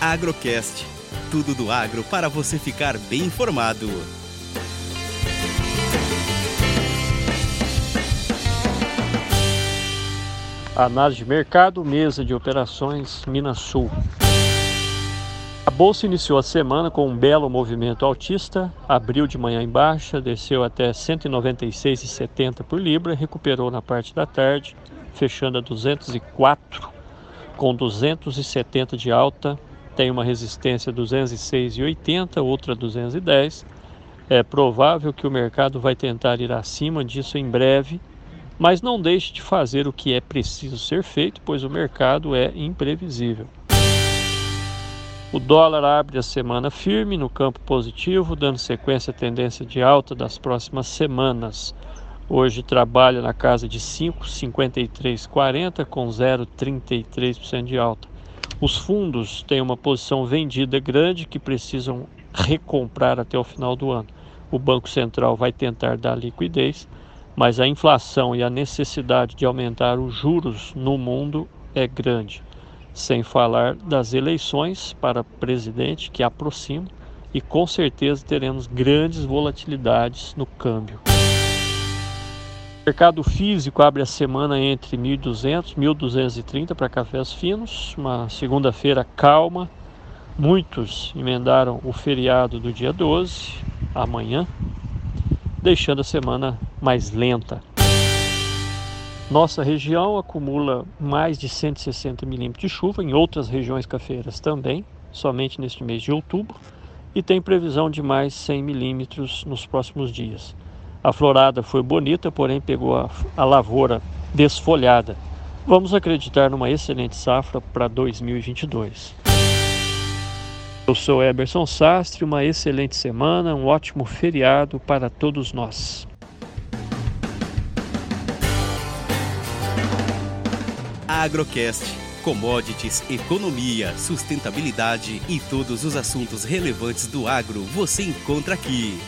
Agrocast. Tudo do agro para você ficar bem informado. Análise de mercado, mesa de operações, Minas Sul. A bolsa iniciou a semana com um belo movimento altista, abriu de manhã em baixa, desceu até 196,70 por libra, recuperou na parte da tarde, fechando a 204 com 270 de alta, tem uma resistência 206,80, outra 210. É provável que o mercado vai tentar ir acima disso em breve, mas não deixe de fazer o que é preciso ser feito, pois o mercado é imprevisível. O dólar abre a semana firme no campo positivo, dando sequência à tendência de alta das próximas semanas. Hoje trabalha na casa de 5,5340 com 0,33% de alta. Os fundos têm uma posição vendida grande que precisam recomprar até o final do ano. O Banco Central vai tentar dar liquidez mas a inflação e a necessidade de aumentar os juros no mundo é grande, sem falar das eleições para presidente que aproximam e com certeza teremos grandes volatilidades no câmbio. Mercado físico abre a semana entre 1.200 e 1.230 para cafés finos, uma segunda-feira calma. Muitos emendaram o feriado do dia 12, amanhã, deixando a semana mais lenta. Nossa região acumula mais de 160 milímetros de chuva, em outras regiões cafeiras também, somente neste mês de outubro, e tem previsão de mais 100 milímetros nos próximos dias. A florada foi bonita, porém pegou a, a lavoura desfolhada. Vamos acreditar numa excelente safra para 2022. Eu sou Eberson Sastre, uma excelente semana, um ótimo feriado para todos nós. Agrocast. Commodities, economia, sustentabilidade e todos os assuntos relevantes do agro você encontra aqui.